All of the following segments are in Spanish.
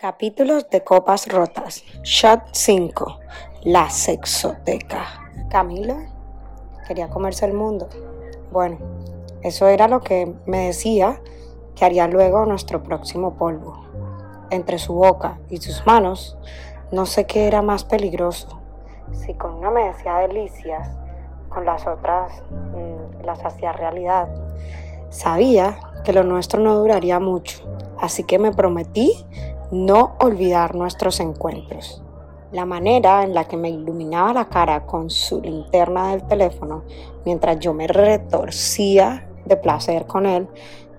Capítulos de Copas Rotas. Shot 5. La sexoteca. Camilo quería comerse el mundo. Bueno, eso era lo que me decía que haría luego nuestro próximo polvo. Entre su boca y sus manos, no sé qué era más peligroso. Si con una me decía delicias, con las otras mm, las hacía realidad. Sabía que lo nuestro no duraría mucho, así que me prometí no olvidar nuestros encuentros. La manera en la que me iluminaba la cara con su linterna del teléfono mientras yo me retorcía de placer con él,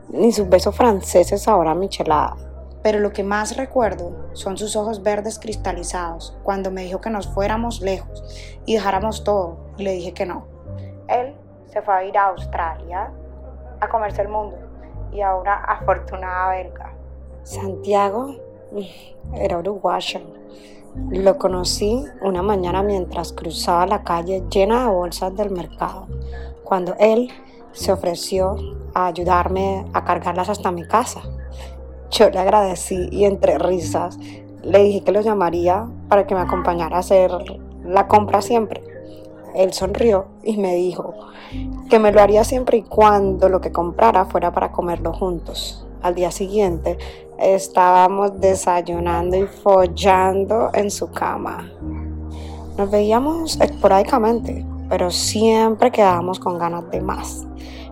ni sus besos franceses ahora michelada. Pero lo que más recuerdo son sus ojos verdes cristalizados cuando me dijo que nos fuéramos lejos y dejáramos todo y le dije que no. Él se fue a ir a Australia a comerse el mundo y a una afortunada belga. Santiago era uruguayo. Lo conocí una mañana mientras cruzaba la calle llena de bolsas del mercado, cuando él se ofreció a ayudarme a cargarlas hasta mi casa. Yo le agradecí y entre risas le dije que lo llamaría para que me acompañara a hacer la compra siempre. Él sonrió y me dijo que me lo haría siempre y cuando lo que comprara fuera para comerlo juntos. Al día siguiente estábamos desayunando y follando en su cama. Nos veíamos esporádicamente, pero siempre quedábamos con ganas de más.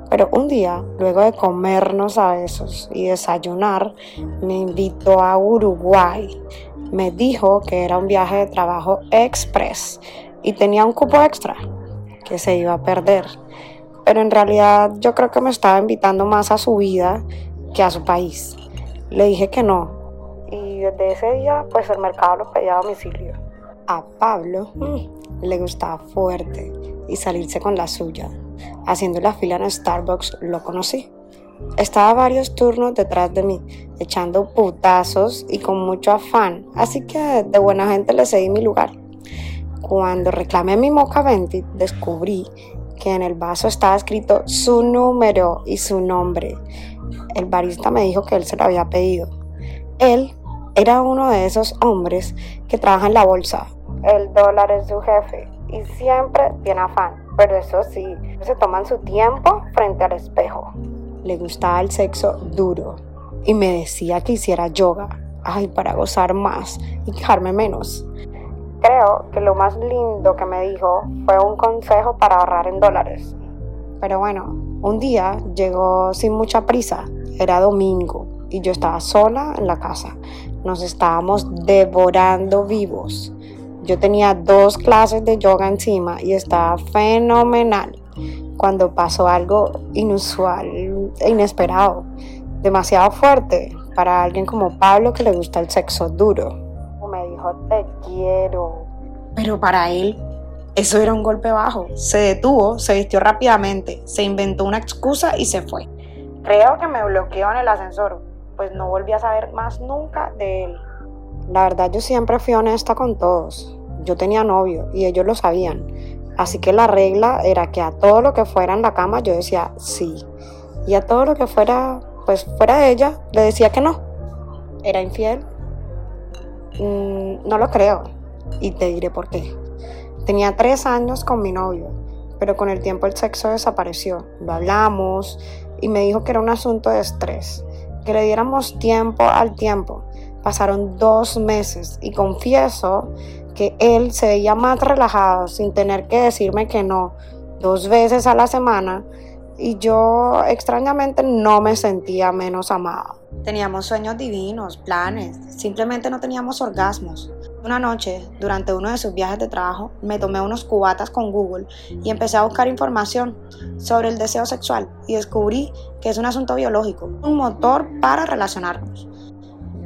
Pero un día, luego de comernos a besos y desayunar, me invitó a Uruguay. Me dijo que era un viaje de trabajo express y tenía un cupo extra que se iba a perder. Pero en realidad yo creo que me estaba invitando más a su vida que a su país. Le dije que no. Y desde ese día, pues el mercado lo pedía a domicilio. A Pablo mm, le gustaba fuerte y salirse con la suya. Haciendo la fila en Starbucks lo conocí. Estaba varios turnos detrás de mí, echando putazos y con mucho afán, así que de buena gente le cedí mi lugar. Cuando reclamé mi moca 20, descubrí que en el vaso estaba escrito su número y su nombre el barista me dijo que él se lo había pedido. Él era uno de esos hombres que trabaja en la bolsa. El dólar es su jefe y siempre tiene afán, pero eso sí, se toman su tiempo frente al espejo. Le gustaba el sexo duro y me decía que hiciera yoga, ay, para gozar más y quejarme menos. Creo que lo más lindo que me dijo fue un consejo para ahorrar en dólares. Pero bueno, un día llegó sin mucha prisa era domingo y yo estaba sola en la casa. Nos estábamos devorando vivos. Yo tenía dos clases de yoga encima y estaba fenomenal cuando pasó algo inusual e inesperado, demasiado fuerte para alguien como Pablo que le gusta el sexo duro. Me dijo, te quiero. Pero para él eso era un golpe bajo. Se detuvo, se vistió rápidamente, se inventó una excusa y se fue. Creo que me bloqueó en el ascensor, pues no volví a saber más nunca de él. La verdad yo siempre fui honesta con todos. Yo tenía novio y ellos lo sabían. Así que la regla era que a todo lo que fuera en la cama yo decía sí. Y a todo lo que fuera, pues fuera de ella, le decía que no. ¿Era infiel? Mm, no lo creo. Y te diré por qué. Tenía tres años con mi novio, pero con el tiempo el sexo desapareció. Lo hablamos, y me dijo que era un asunto de estrés, que le diéramos tiempo al tiempo. Pasaron dos meses y confieso que él se veía más relajado sin tener que decirme que no dos veces a la semana y yo extrañamente no me sentía menos amada. Teníamos sueños divinos, planes, simplemente no teníamos orgasmos. Una noche, durante uno de sus viajes de trabajo, me tomé unos cubatas con Google y empecé a buscar información sobre el deseo sexual y descubrí que es un asunto biológico, un motor para relacionarnos.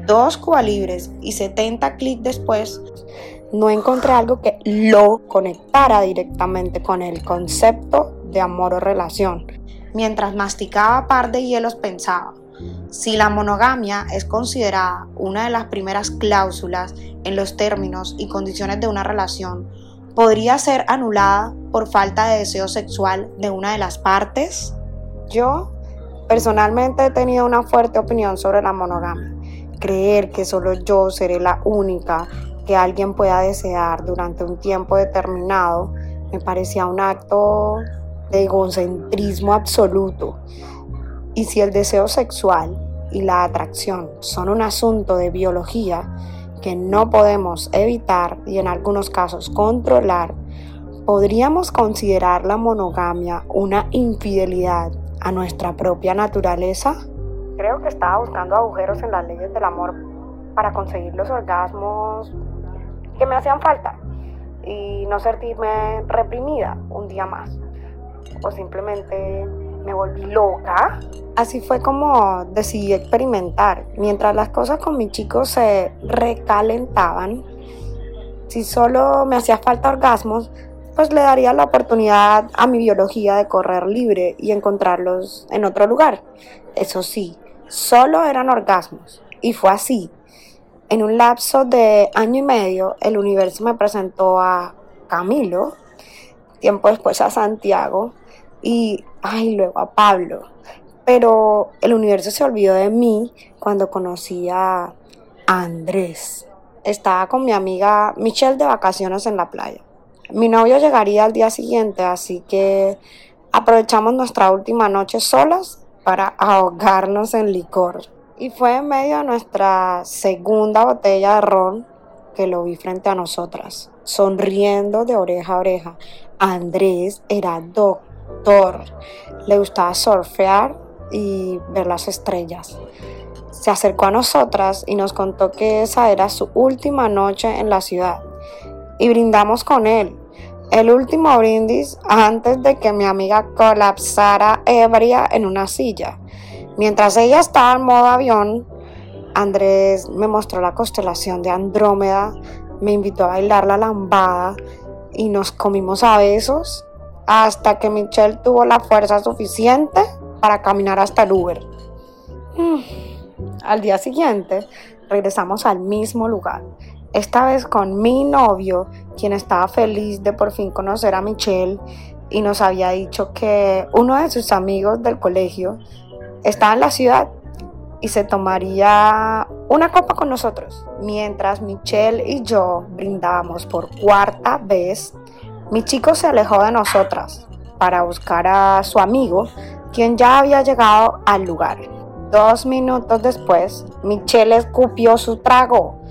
Dos cubalibres y 70 clics después, no encontré algo que lo conectara directamente con el concepto de amor o relación. Mientras masticaba par de hielos pensaba, si la monogamia es considerada una de las primeras cláusulas en los términos y condiciones de una relación, podría ser anulada por falta de deseo sexual de una de las partes? Yo personalmente he tenido una fuerte opinión sobre la monogamia. creer que solo yo seré la única que alguien pueda desear durante un tiempo determinado, me parecía un acto egocentrismo absoluto. Y si el deseo sexual y la atracción son un asunto de biología que no podemos evitar y en algunos casos controlar, ¿podríamos considerar la monogamia una infidelidad a nuestra propia naturaleza? Creo que estaba buscando agujeros en las leyes del amor para conseguir los orgasmos que me hacían falta y no sentirme reprimida un día más. O simplemente me volví loca. Así fue como decidí experimentar. Mientras las cosas con mi chico se recalentaban, si solo me hacía falta orgasmos, pues le daría la oportunidad a mi biología de correr libre y encontrarlos en otro lugar. Eso sí, solo eran orgasmos. Y fue así. En un lapso de año y medio, el universo me presentó a Camilo, tiempo después a Santiago y, ay, luego a Pablo. Pero el universo se olvidó de mí cuando conocí a Andrés. Estaba con mi amiga Michelle de vacaciones en la playa. Mi novio llegaría al día siguiente, así que aprovechamos nuestra última noche solas para ahogarnos en licor. Y fue en medio de nuestra segunda botella de ron que lo vi frente a nosotras, sonriendo de oreja a oreja. Andrés era doctor, le gustaba surfear y ver las estrellas. Se acercó a nosotras y nos contó que esa era su última noche en la ciudad y brindamos con él. El último brindis antes de que mi amiga colapsara ebria en una silla. Mientras ella estaba en modo avión, Andrés me mostró la constelación de Andrómeda, me invitó a bailar la lambada y nos comimos a besos hasta que Michelle tuvo la fuerza suficiente para caminar hasta el Uber. Mm. Al día siguiente regresamos al mismo lugar esta vez con mi novio, quien estaba feliz de por fin conocer a Michelle y nos había dicho que uno de sus amigos del colegio estaba en la ciudad y se tomaría una copa con nosotros. Mientras Michelle y yo brindábamos por cuarta vez, mi chico se alejó de nosotras para buscar a su amigo, quien ya había llegado al lugar. Dos minutos después, Michelle escupió su trago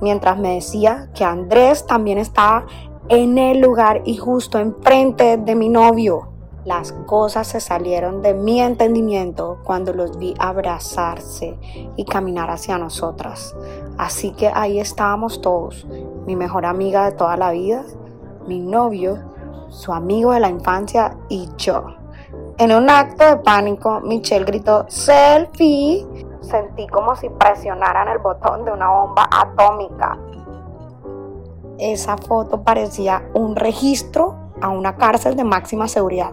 mientras me decía que Andrés también estaba en el lugar y justo enfrente de mi novio. Las cosas se salieron de mi entendimiento cuando los vi abrazarse y caminar hacia nosotras. Así que ahí estábamos todos, mi mejor amiga de toda la vida, mi novio, su amigo de la infancia y yo. En un acto de pánico, Michelle gritó selfie Sentí como si presionaran el botón de una bomba atómica. Esa foto parecía un registro a una cárcel de máxima seguridad.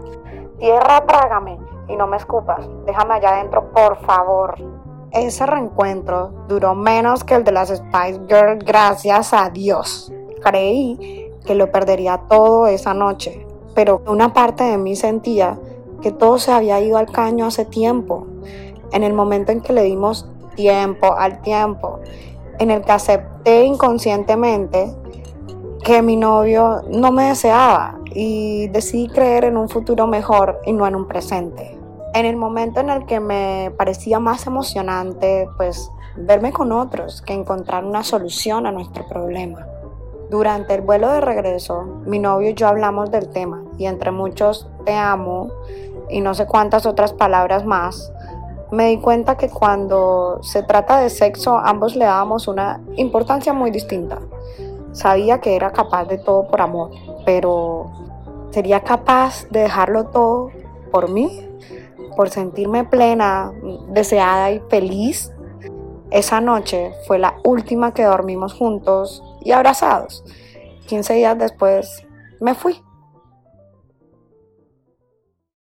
Tierra, trágame y no me escupas. Déjame allá adentro, por favor. Ese reencuentro duró menos que el de las Spice Girls, gracias a Dios. Creí que lo perdería todo esa noche, pero una parte de mí sentía que todo se había ido al caño hace tiempo en el momento en que le dimos tiempo al tiempo, en el que acepté inconscientemente que mi novio no me deseaba y decidí creer en un futuro mejor y no en un presente. En el momento en el que me parecía más emocionante, pues verme con otros que encontrar una solución a nuestro problema. Durante el vuelo de regreso, mi novio y yo hablamos del tema y entre muchos te amo y no sé cuántas otras palabras más, me di cuenta que cuando se trata de sexo ambos le dábamos una importancia muy distinta. Sabía que era capaz de todo por amor, pero ¿sería capaz de dejarlo todo por mí? Por sentirme plena, deseada y feliz. Esa noche fue la última que dormimos juntos y abrazados. 15 días después me fui.